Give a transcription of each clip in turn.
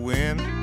wind.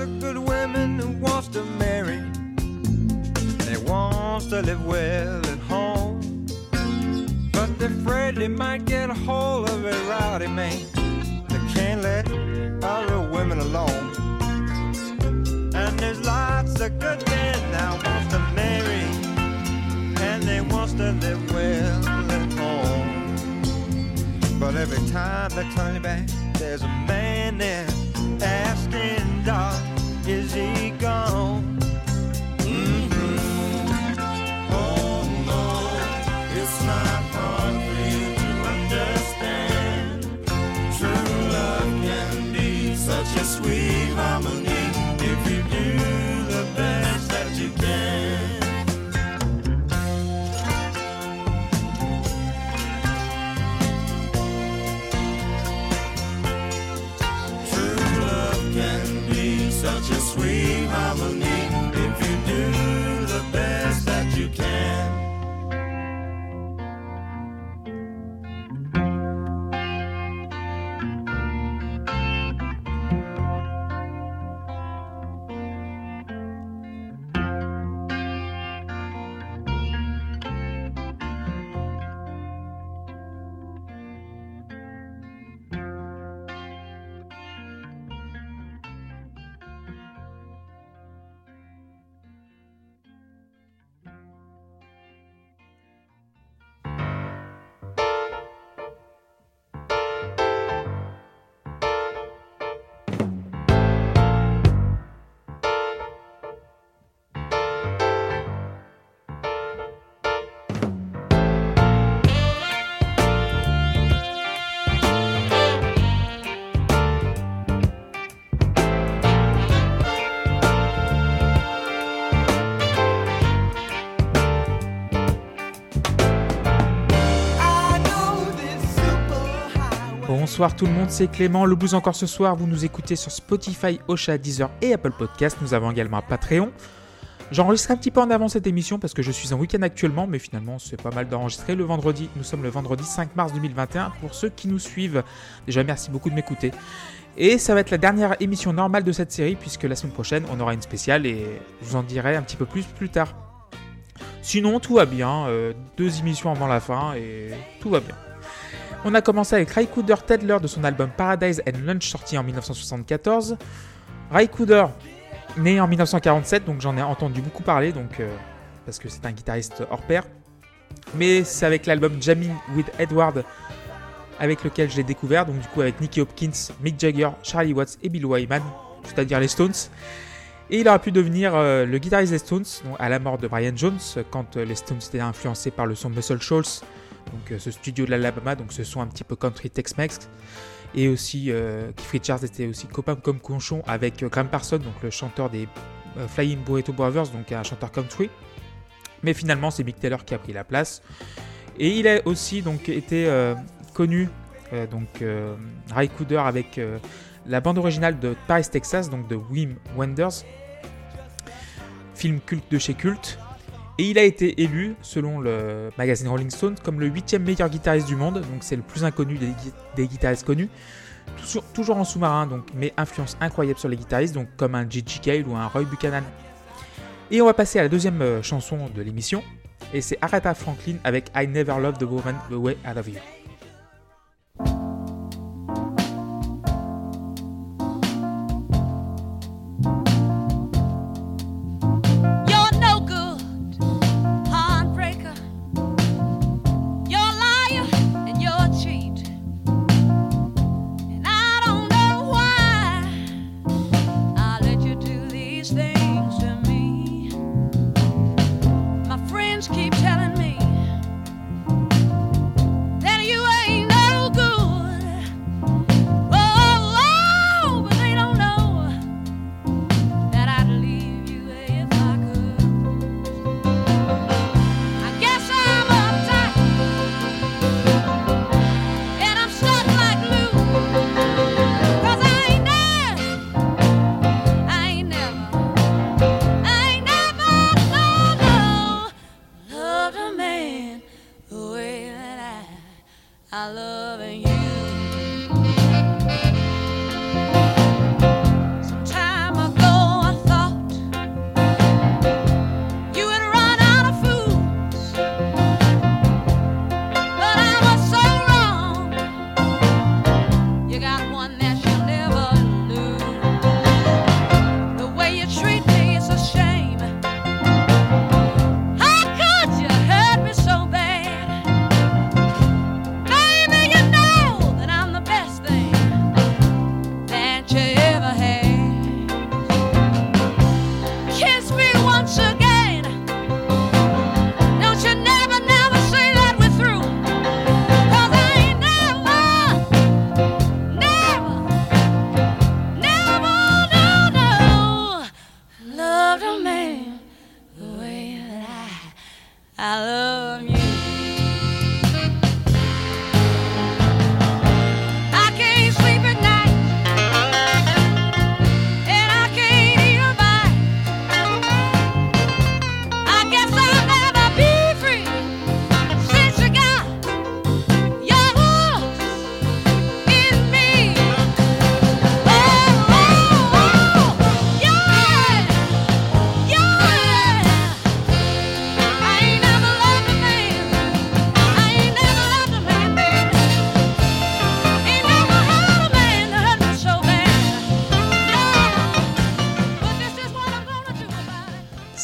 Of good women who wants to marry. They wants to live well at home. But they're afraid they might get a hold of a rowdy man. They can't let other women alone. And there's lots of good men now wants to marry. And they wants to live well at home. But every time they turn back, there's a man there asking, Doc, is he gone? Mhm. Oh no, it's not hard for you to understand. True love can be such a sweet harmony if you do Bonsoir tout le monde, c'est Clément. Le blues encore ce soir. Vous nous écoutez sur Spotify, Ocha, Deezer et Apple Podcast. Nous avons également un Patreon. J'enregistre un petit peu en avant cette émission parce que je suis en week-end actuellement, mais finalement c'est pas mal d'enregistrer le vendredi. Nous sommes le vendredi 5 mars 2021 pour ceux qui nous suivent. Déjà merci beaucoup de m'écouter. Et ça va être la dernière émission normale de cette série puisque la semaine prochaine on aura une spéciale et je vous en dirai un petit peu plus plus tard. Sinon tout va bien, euh, deux émissions avant la fin et tout va bien. On a commencé avec Raikouder Tedler de son album Paradise and Lunch sorti en 1974. Raikouder, né en 1947, donc j'en ai entendu beaucoup parler, donc, euh, parce que c'est un guitariste hors pair. Mais c'est avec l'album Jamming with Edward avec lequel je l'ai découvert, donc du coup avec Nicky Hopkins, Mick Jagger, Charlie Watts et Bill Wyman, c'est-à-dire les Stones. Et il aurait pu devenir euh, le guitariste des Stones à la mort de Brian Jones, quand euh, les Stones étaient influencés par le son Muscle Shoals, donc euh, ce studio de l'Alabama, donc ce son un petit peu country Tex-Mex. Et aussi, Keith Richards était aussi copain comme conchon avec Graham Parsons, donc le chanteur des Flying Burrito Brothers, donc un chanteur country. Mais finalement, c'est Mick Taylor qui a pris la place. Et il a aussi donc été connu, donc Ray Cooder avec la bande originale de Paris, Texas, donc de Wim Wenders, film culte de chez culte. Et il a été élu, selon le magazine Rolling Stone, comme le huitième meilleur guitariste du monde, donc c'est le plus inconnu des, guitaristes connus. Toujours, en sous-marin, donc, mais influence incroyable sur les guitaristes, donc comme un Gigi Cale ou un Roy Buchanan. Et on va passer à la deuxième euh, chanson de l'émission, et c'est Aretha Franklin avec I Never Loved the Woman the Way I Love You. Hello.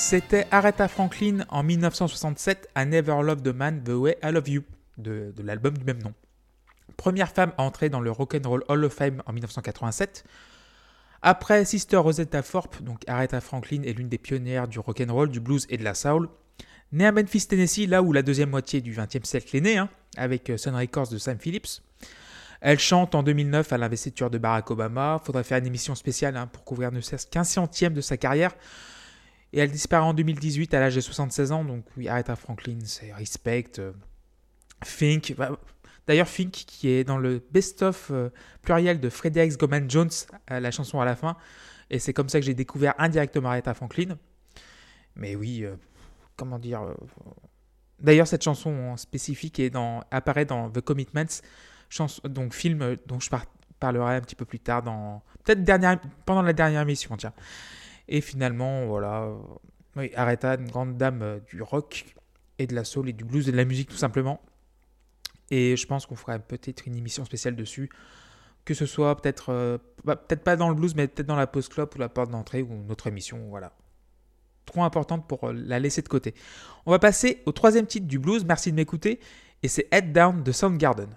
C'était Aretha Franklin en 1967 à Never Love the Man the Way I Love You de, l'album du même nom. Première femme à entrer dans le Rock'n'Roll Hall of Fame en 1987. Après Sister Rosetta Thorpe, donc Aretha Franklin est l'une des pionnières du rock'n'roll, du blues et de la soul. Née à Memphis, Tennessee, là où la deuxième moitié du XXe siècle est née, hein, avec euh, Sun Records de Sam Phillips. Elle chante en 2009 à l'investiture de Barack Obama. Faudrait faire une émission spéciale hein, pour couvrir ne serait-ce qu'un centième de sa carrière. Et elle disparaît en 2018 à l'âge de 76 ans. Donc oui, Aretha Franklin, c'est Respect, euh, Fink. Bah, d'ailleurs, Fink qui est dans le best-of euh, pluriel de Fredericks Goman Jones, euh, la chanson à la fin. Et c'est comme ça que j'ai découvert indirectement Aretha Franklin. Mais oui, comment dire. D'ailleurs, cette chanson spécifique est dans, apparaît dans The Commitments, donc film dont je parlerai un petit peu plus tard, dans peut-être pendant la dernière émission. Tiens. Et finalement, voilà, oui, Aretha, une grande dame euh, du rock et de la soul et du blues et de la musique tout simplement. Et je pense qu'on fera peut-être une émission spéciale dessus. Que ce soit peut-être, euh, bah, peut-être pas dans le blues, mais peut-être dans la post club ou la porte d'entrée ou notre émission, voilà. trop importante pour la laisser de côté. On va passer au troisième titre du blues, merci de m'écouter, et c'est Head Down de Soundgarden.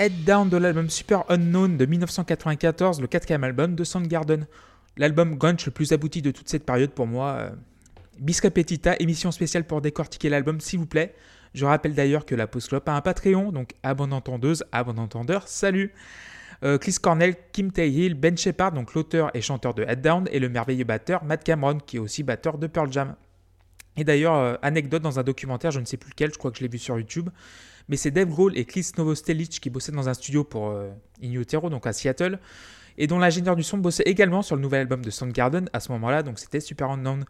Head Down de l'album Super Unknown de 1994, le quatrième album de Soundgarden. L'album grunge le plus abouti de toute cette période pour moi. Euh, Bis Repetita, émission spéciale pour décortiquer l'album s'il vous plaît. Je rappelle d'ailleurs que la Pause Club a un Patreon, donc à bonne entendeuse, à bon entendeur, salut euh, Chris Cornell, Kim Tae-hill, Ben Shepard, donc l'auteur et chanteur de Head Down, et le merveilleux batteur Matt Cameron, qui est aussi batteur de Pearl Jam. Et d'ailleurs, euh, anecdote dans un documentaire, je ne sais plus lequel, je crois que je l'ai vu sur YouTube, mais c'est Dave Grohl et Chris Novoselic qui bossaient dans un studio pour euh, In Utero, donc à Seattle, et dont l'ingénieur du son bossait également sur le nouvel album de Soundgarden à ce moment-là, donc c'était Super Unknown.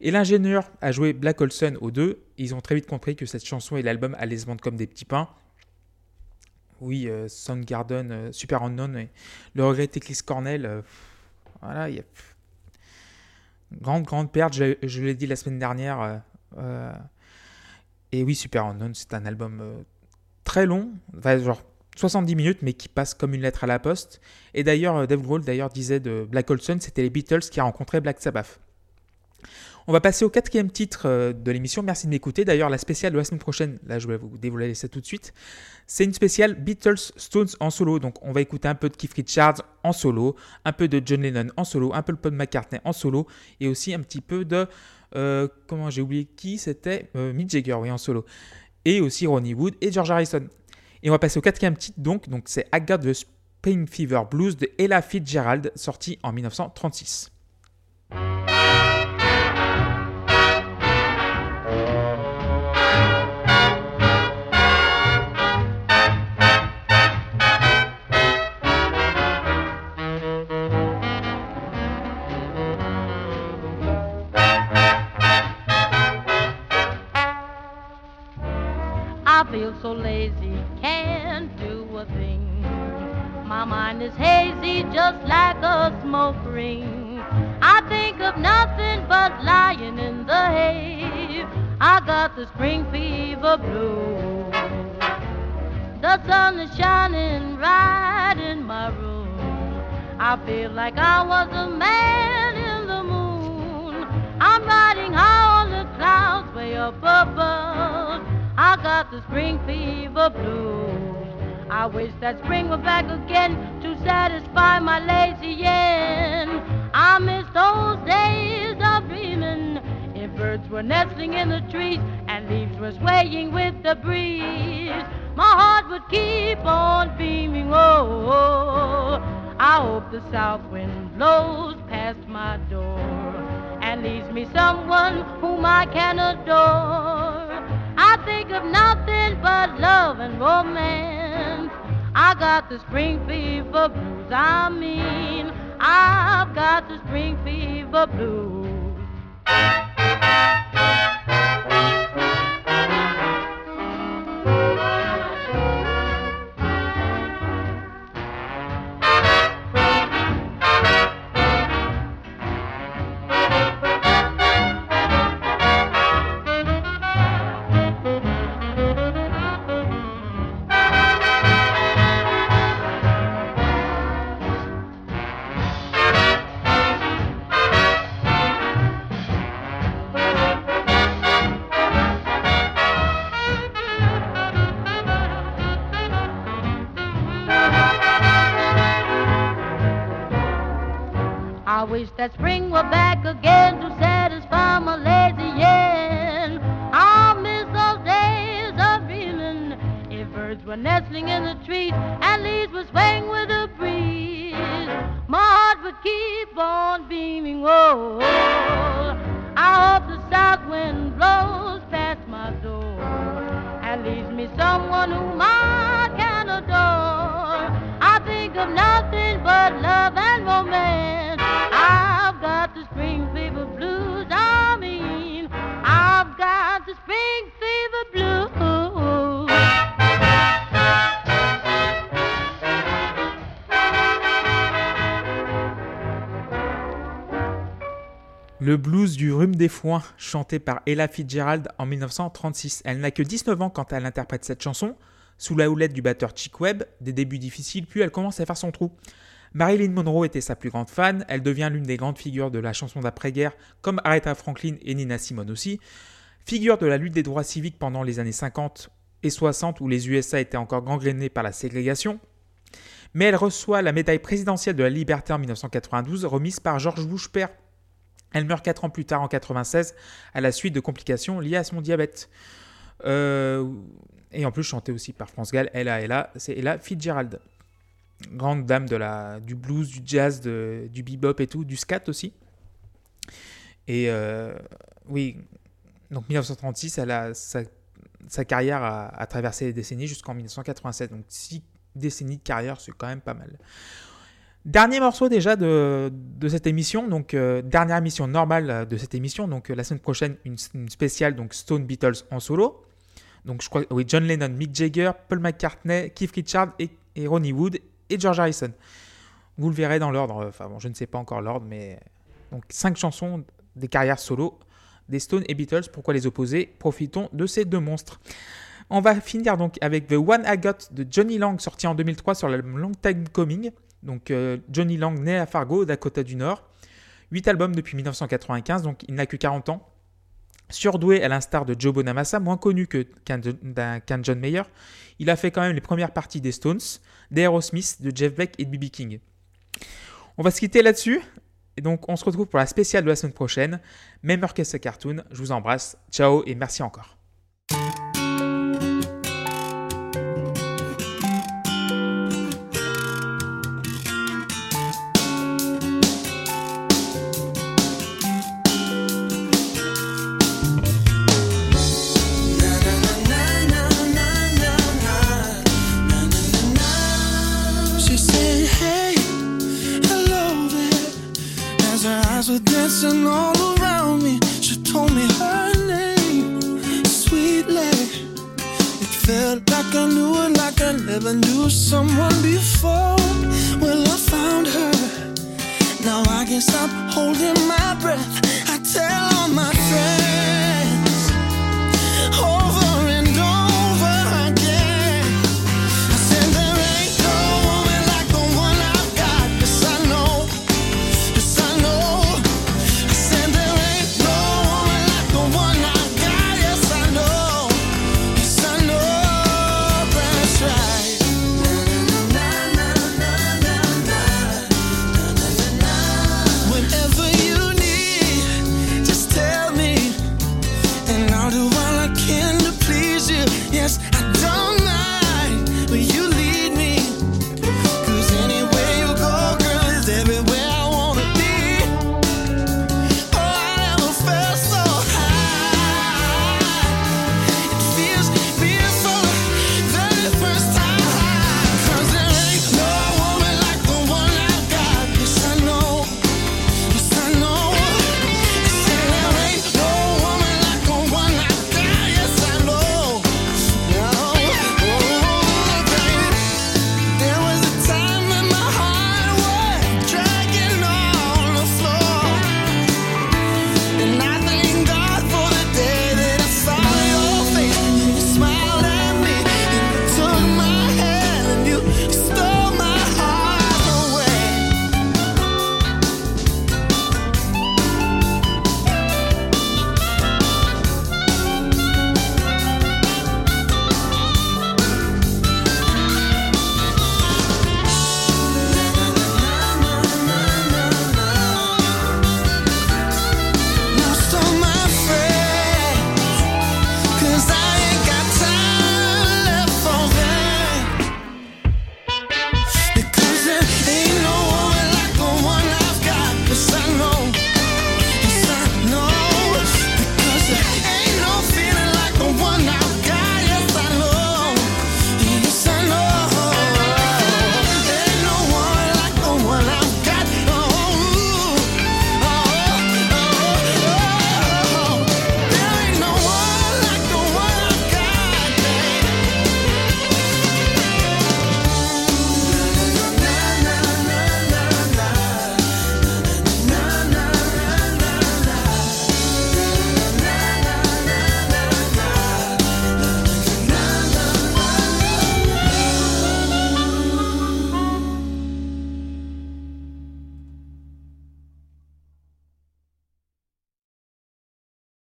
Et l'ingénieur a joué Black Olson aux deux, ils ont très vite compris que cette chanson et l'album allaient se vendre comme des petits pains. Oui, euh, Soundgarden, euh, Super Unknown, et le regretté Chris Cornell, euh, voilà, il y a... Grande, grande perte, je, je l'ai dit la semaine dernière. et oui, Super Unknown, c'est un album très long, genre 70 minutes, mais qui passe comme une lettre à la poste. Et d'ailleurs, euh, Dave Grohl d'ailleurs disait de Black Olson, c'était les Beatles qui a rencontré Black Sabbath. On va passer au quatrième titre euh, de l'émission. Merci de m'écouter. D'ailleurs, la spéciale de la semaine prochaine, là je vais vous dévoiler ça tout de suite, c'est une spéciale Beatles Stones en solo. Donc on va écouter un peu de Keith Richards en solo, un peu de John Lennon en solo, un peu de Paul McCartney en solo, et aussi un petit peu de... Euh, comment j'ai oublié qui c'était Mick Jagger, oui, en solo. Et aussi Ronnie Wood et George Harrison. Et on va passer au quatrième titre donc, c'est I Got the Spring Fever Blues de Ella Fitzgerald, sorti en 1936. I was a man in the moon. I'm riding high on the clouds way up above. I got the spring fever blues. I wish that spring were back again to satisfy my lazy end. I miss those days of dreaming. If birds were nestling in the trees and leaves were swaying with the breeze, my heart would keep on beaming. Oh, oh. oh. I hope the south wind blows past my door and leaves me someone whom I can adore. I think of nothing but love and romance. I got the spring fever blues. I mean, I've got the spring fever blues. On beaming. Oh, I hope the south wind blows past my door and leaves me someone whom I can adore. I think of nothing but love and romance. Le blues du rhume des foins, chanté par Ella Fitzgerald en 1936. Elle n'a que 19 ans quand elle interprète cette chanson, sous la houlette du batteur Chick Webb, des débuts difficiles, puis elle commence à faire son trou. Marilyn Monroe était sa plus grande fan, elle devient l'une des grandes figures de la chanson d'après-guerre, comme Aretha Franklin et Nina Simone aussi. Figure de la lutte des droits civiques pendant les années 50, et 60 où les USA étaient encore gangrénés par la ségrégation. Mais elle reçoit la médaille présidentielle de la liberté en 1992 remise par George Bush. Elle meurt 4 ans plus tard en 1996 à la suite de complications liées à son diabète. Euh, et en plus chantée aussi par France Gall, Ella Ella, c'est Fitzgerald. Grande dame du blues, du jazz, du bebop et tout, du scat aussi. Et euh, oui, donc 1936, elle a, sa, carrière a, traversé les décennies jusqu'en 1987. Donc six décennies de carrière, c'est quand même pas mal. Dernier morceau déjà de, cette émission, donc euh, dernière émission normale de cette émission, donc euh, la semaine prochaine une, spéciale donc Stone Beatles en solo. Donc je crois oui John Lennon, Mick Jagger, Paul McCartney, Keith Richards et, et Ronnie Wood et George Harrison. Vous le verrez dans l'ordre, enfin bon je ne sais pas encore l'ordre, mais donc cinq chansons des carrières solo des Stones et Beatles. Pourquoi les opposer? Profitons de ces deux monstres. On va finir donc avec The One I Got de Johnny Lang, sorti en 2003 sur l'album Long Time Coming. Donc euh, Johnny Lang, né à Fargo, Dakota du Nord. 8 albums depuis 1995, donc il n'a que 40 ans. Surdoué à l'instar de Joe Bonamassa, moins connu qu'un John Mayer, il a fait quand même les premières parties des Stones, d'Aerosmith, de Jeff Beck et de B.B. King. On va se quitter là-dessus. Et donc, on se retrouve pour la spéciale de la semaine prochaine. Même que ce cartoon. Je vous embrasse. Ciao et merci encore.